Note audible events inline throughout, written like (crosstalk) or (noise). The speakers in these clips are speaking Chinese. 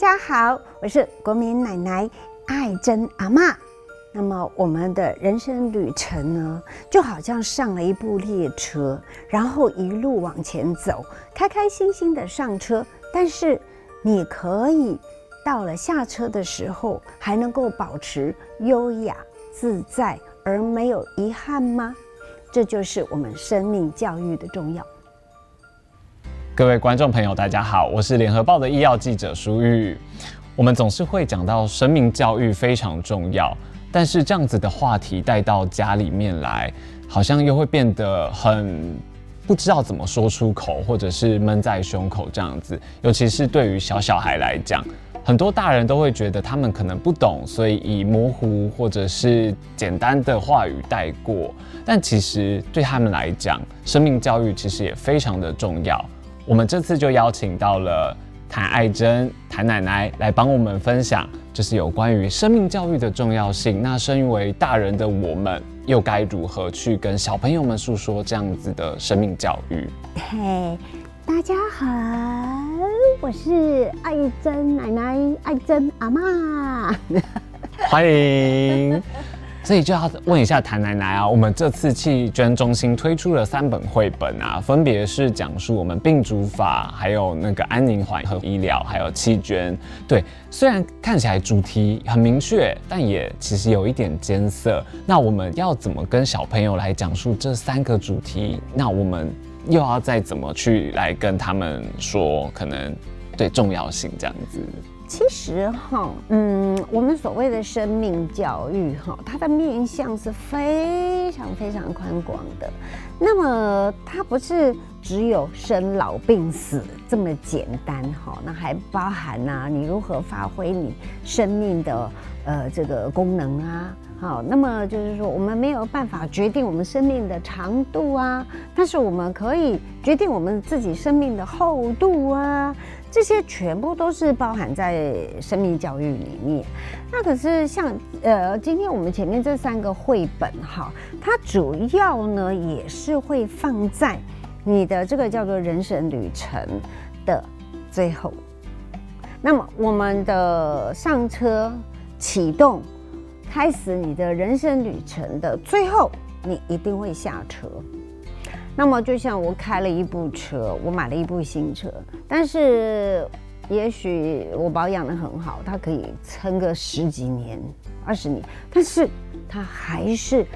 大家好，我是国民奶奶爱珍阿嬷。那么我们的人生旅程呢，就好像上了一部列车，然后一路往前走，开开心心的上车。但是你可以到了下车的时候，还能够保持优雅自在而没有遗憾吗？这就是我们生命教育的重要。各位观众朋友，大家好，我是联合报的医药记者舒玉。我们总是会讲到生命教育非常重要。但是这样子的话题带到家里面来，好像又会变得很不知道怎么说出口，或者是闷在胸口这样子。尤其是对于小小孩来讲，很多大人都会觉得他们可能不懂，所以以模糊或者是简单的话语带过。但其实对他们来讲，生命教育其实也非常的重要。我们这次就邀请到了谭爱珍谭奶奶来帮我们分享。就是有关于生命教育的重要性。那身为大人的我们，又该如何去跟小朋友们诉说这样子的生命教育？嘿，大家好，我是爱珍奶奶，爱珍阿妈，(laughs) 欢迎。所以就要问一下谭奶奶啊，我们这次弃捐中心推出了三本绘本啊，分别是讲述我们病主法，还有那个安宁缓和医疗，还有器捐。对，虽然看起来主题很明确，但也其实有一点艰涩。那我们要怎么跟小朋友来讲述这三个主题？那我们又要再怎么去来跟他们说，可能对重要性这样子？其实哈，嗯，我们所谓的生命教育哈，它的面向是非常非常宽广的。那么它不是只有生老病死这么简单哈，那还包含呐，你如何发挥你生命的呃这个功能啊？好，那么就是说，我们没有办法决定我们生命的长度啊，但是我们可以决定我们自己生命的厚度啊。这些全部都是包含在生命教育里面。那可是像呃，今天我们前面这三个绘本哈，它主要呢也是会放在你的这个叫做人生旅程的最后。那么我们的上车启动，开始你的人生旅程的最后，你一定会下车。那么，就像我开了一部车，我买了一部新车，但是也许我保养得很好，它可以撑个十几年、二十年，但是它还是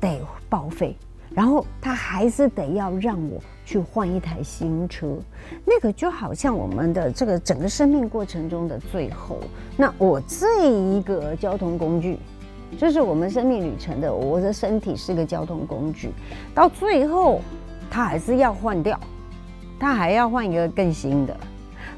得报废，然后它还是得要让我去换一台新车。那个就好像我们的这个整个生命过程中的最后，那我这一个交通工具，就是我们生命旅程的，我的身体是个交通工具，到最后。它还是要换掉，它还要换一个更新的，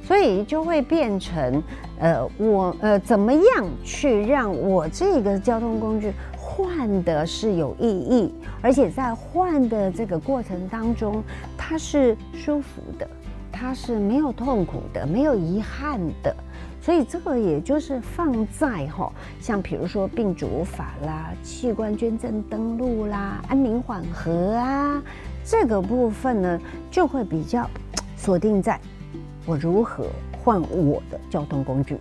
所以就会变成，呃，我呃怎么样去让我这个交通工具换的是有意义，而且在换的这个过程当中，它是舒服的，它是没有痛苦的，没有遗憾的，所以这个也就是放在哈，像比如说病主法啦、器官捐赠登录啦、安宁缓和啊。这个部分呢，就会比较 (tsk) 锁定在我如何换我的交通工具。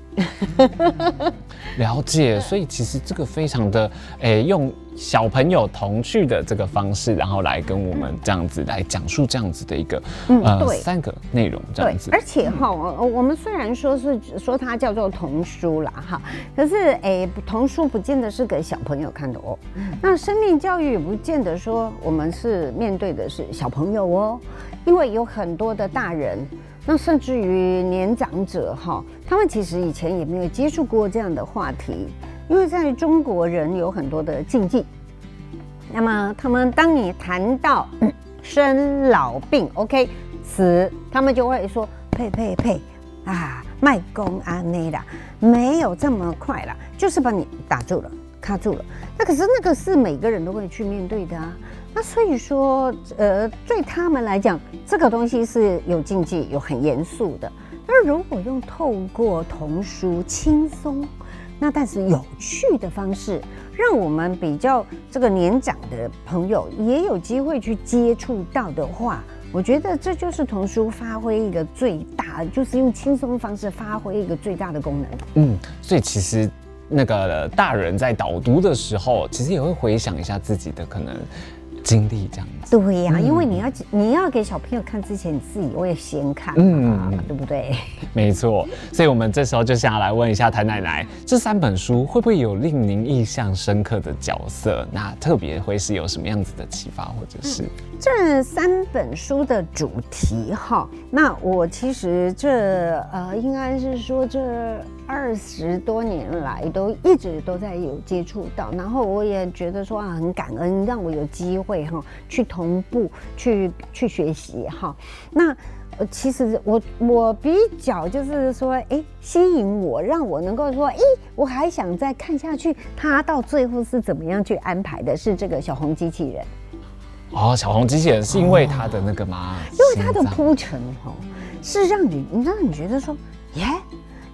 (laughs) 了解，所以其实这个非常的，诶，用小朋友童趣的这个方式，然后来跟我们这样子来讲述这样子的一个，嗯，呃，三个内容这样子。而且哈，我们虽然说是说它叫做童书啦，哈，可是诶，童书不见得是给小朋友看的哦。那生命教育也不见得说我们是面对的是小朋友哦，因为有很多的大人。那甚至于年长者哈，他们其实以前也没有接触过这样的话题，因为在中国人有很多的禁忌。那么他们当你谈到生老病，OK，死，他们就会说呸呸呸啊，卖公安内啦，没有这么快啦，就是把你打住了，卡住了。那可是那个是每个人都会去面对的啊。那所以说，呃，对他们来讲，这个东西是有禁忌、有很严肃的。那如果用透过童书轻松，那但是有趣的方式，让我们比较这个年长的朋友也有机会去接触到的话，我觉得这就是童书发挥一个最大，就是用轻松方式发挥一个最大的功能。嗯，所以其实那个大人在导读的时候，其实也会回想一下自己的可能。经历这样子，对呀、啊，因为你要你要给小朋友看之前，你自己我也先看，嗯，对不对？(laughs) 没错，所以我们这时候就想要来问一下谭奶奶，这三本书会不会有令您印象深刻的角色？那特别会是有什么样子的启发，或者是、嗯、这三本书的主题哈？那我其实这呃，应该是说这。二十多年来都一直都在有接触到，然后我也觉得说啊，很感恩让我有机会哈去同步去去学习哈。那呃其实我我比较就是说哎吸引我让我能够说哎我还想再看下去，他到最后是怎么样去安排的？是这个小红机器人哦，小红机器人是因为他的那个吗？哦、因为他的铺陈哈是让你让你觉得说耶。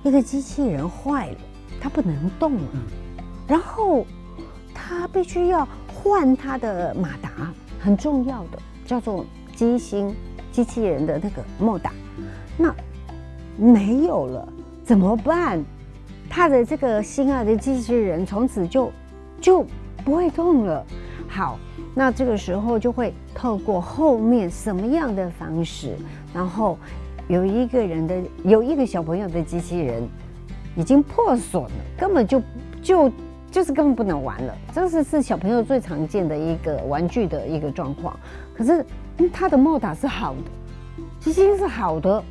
一个机器人坏了，它不能动了，然后它必须要换它的马达，很重要的叫做机芯机器人的那个莫达，那没有了怎么办？他的这个心爱的机器人从此就就不会动了。好，那这个时候就会透过后面什么样的方式，然后。有一个人的有一个小朋友的机器人已经破损了，根本就就就是根本不能玩了。这是是小朋友最常见的一个玩具的一个状况。可是他的莫达是好的，机器是好的。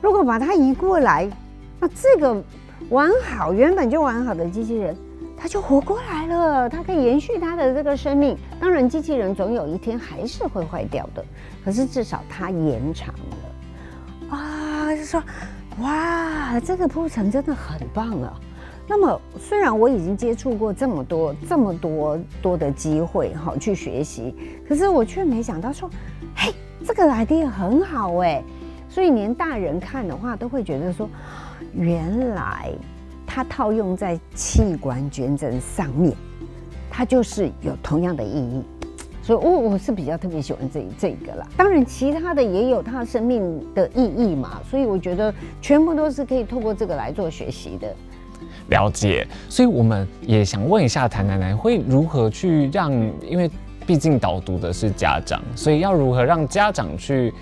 如果把它移过来，那这个完好原本就完好的机器人，它就活过来了，它可以延续它的这个生命。当然，机器人总有一天还是会坏掉的，可是至少它延长了。说，哇，这个铺陈真的很棒啊。那么，虽然我已经接触过这么多、这么多多的机会哈，去学习，可是我却没想到说，嘿，这个 idea 很好哎。所以连大人看的话，都会觉得说，原来它套用在器官捐赠上面，它就是有同样的意义。所以，我我是比较特别喜欢这这个啦。当然，其他的也有它生命的意义嘛。所以，我觉得全部都是可以透过这个来做学习的。了解。所以，我们也想问一下谭奶奶，会如何去让？因为毕竟导读的是家长，所以要如何让家长去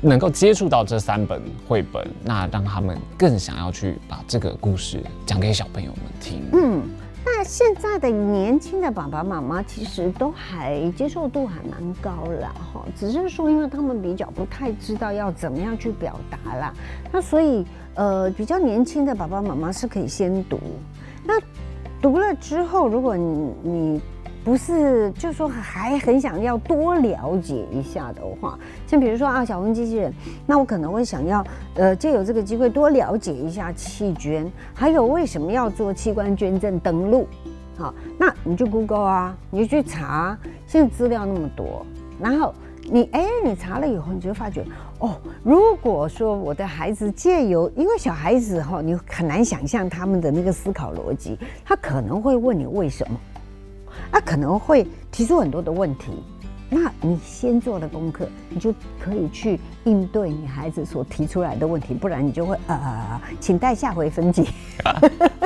能够接触到这三本绘本，那让他们更想要去把这个故事讲给小朋友们听。嗯。那现在的年轻的爸爸妈妈其实都还接受度还蛮高了哈，只是说因为他们比较不太知道要怎么样去表达啦，那所以呃比较年轻的爸爸妈妈是可以先读，那读了之后如果你你。不是，就说还很想要多了解一下的话，像比如说啊，小红机器人，那我可能会想要，呃，借由这个机会多了解一下器捐，还有为什么要做器官捐赠登录，好，那你就 Google 啊，你就去查，现在资料那么多，然后你哎，你查了以后，你就发觉哦，如果说我的孩子借由，因为小孩子哈，你很难想象他们的那个思考逻辑，他可能会问你为什么。他可能会提出很多的问题，那你先做了功课，你就可以去应对你孩子所提出来的问题，不然你就会呃，请待下回分解，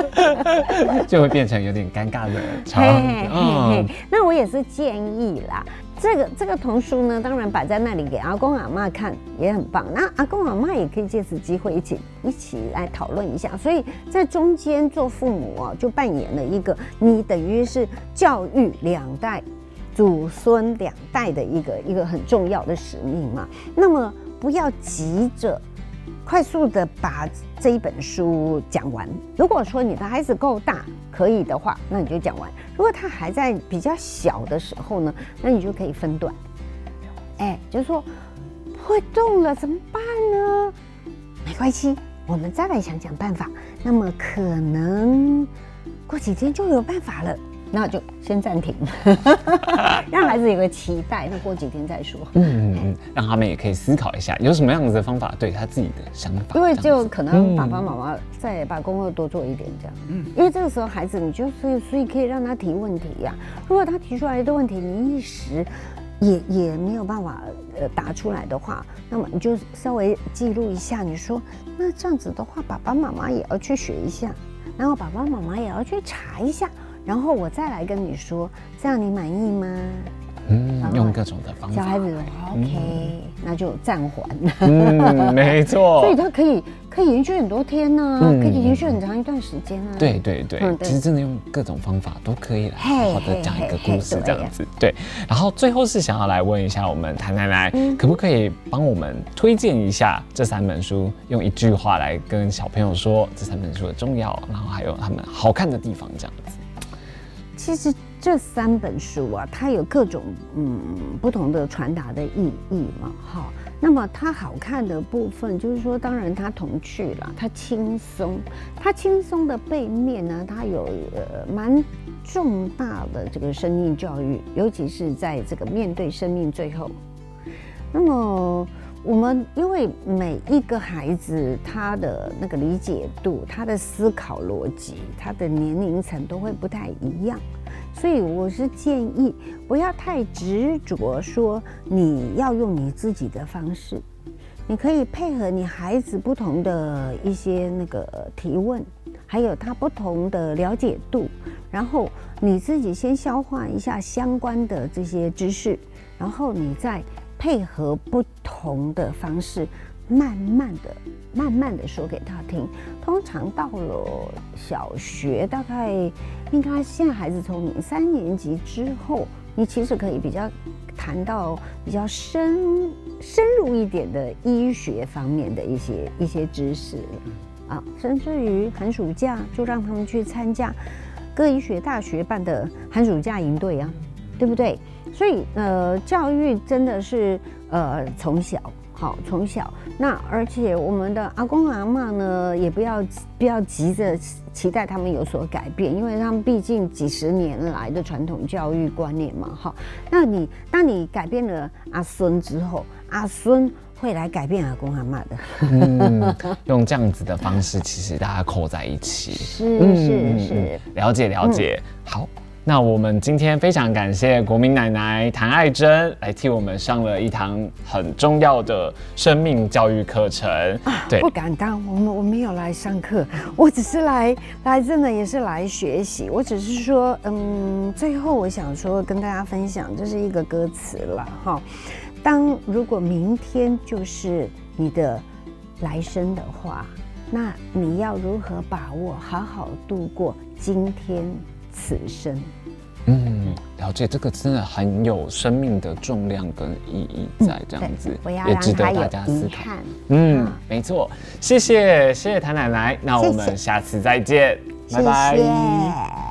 (laughs) 就会变成有点尴尬的场景。嗯，那我也是建议啦。这个这个童书呢，当然摆在那里给阿公阿嬷看也很棒。那阿公阿嬷也可以借此机会一起一起来讨论一下。所以在中间做父母啊，就扮演了一个你等于是教育两代祖孙两代的一个一个很重要的使命嘛。那么不要急着快速的把这一本书讲完。如果说你的孩子够大，可以的话，那你就讲完；如果他还在比较小的时候呢，那你就可以分段。哎，就是说不会动了怎么办呢？没关系，我们再来想想办法。那么可能过几天就有办法了。那就先暂停，(laughs) 让孩子有个期待。那过几天再说。嗯嗯嗯，让他们也可以思考一下，有什么样子的方法对他自己的想法。因为就可能爸爸妈妈再把功课多做一点这样。嗯。因为这个时候孩子，你就所以所以可以让他提问题呀。如果他提出来的问题你一时也也没有办法呃答出来的话，那么你就稍微记录一下。你说那这样子的话，爸爸妈妈也要去学一下，然后爸爸妈妈也要去查一下。然后我再来跟你说，这样你满意吗？嗯，用各种的方法。小孩子，OK，、嗯、那就暂缓。嗯，没错。(laughs) 所以他可以可以延续很多天呢、啊，嗯、可以延续很长一段时间啊。对对对，嗯、对其实真的用各种方法都可以来好好的讲一个故事这样子。对，然后最后是想要来问一下我们谭奶奶，嗯、可不可以帮我们推荐一下这三本书，用一句话来跟小朋友说这三本书的重要，然后还有他们好看的地方这样子。其实这三本书啊，它有各种嗯不同的传达的意义嘛，好，那么它好看的部分就是说，当然它童趣了，它轻松，它轻松的背面呢，它有呃蛮重大的这个生命教育，尤其是在这个面对生命最后，那么。我们因为每一个孩子他的那个理解度、他的思考逻辑、他的年龄层都会不太一样，所以我是建议不要太执着说你要用你自己的方式，你可以配合你孩子不同的一些那个提问，还有他不同的了解度，然后你自己先消化一下相关的这些知识，然后你再。配合不同的方式，慢慢的、慢慢的说给他听。通常到了小学，大概应该现在孩子从三年级之后，你其实可以比较谈到比较深、深入一点的医学方面的一些一些知识。啊，甚至于寒暑假就让他们去参加各医学大学办的寒暑假营队啊，对不对？所以，呃，教育真的是，呃，从小好，从小。那而且我们的阿公阿嬷呢，也不要不要急着期待他们有所改变，因为他们毕竟几十年来的传统教育观念嘛，哈。那你当你改变了阿孙之后，阿孙会来改变阿公阿嬷的。(laughs) 嗯，用这样子的方式，其实大家扣在一起。是是是，了解了解，嗯、好。那我们今天非常感谢国民奶奶谭爱珍来替我们上了一堂很重要的生命教育课程。对，不敢当，我们我没有来上课，我只是来来真的也是来学习。我只是说，嗯，最后我想说跟大家分享，这是一个歌词了哈。当如果明天就是你的来生的话，那你要如何把握，好好度过今天？此生，嗯，了解这个真的很有生命的重量跟意义在，这样子也值得大家思考。嗯，没错，谢谢谢谢谭奶奶，那我们下次再见，拜拜。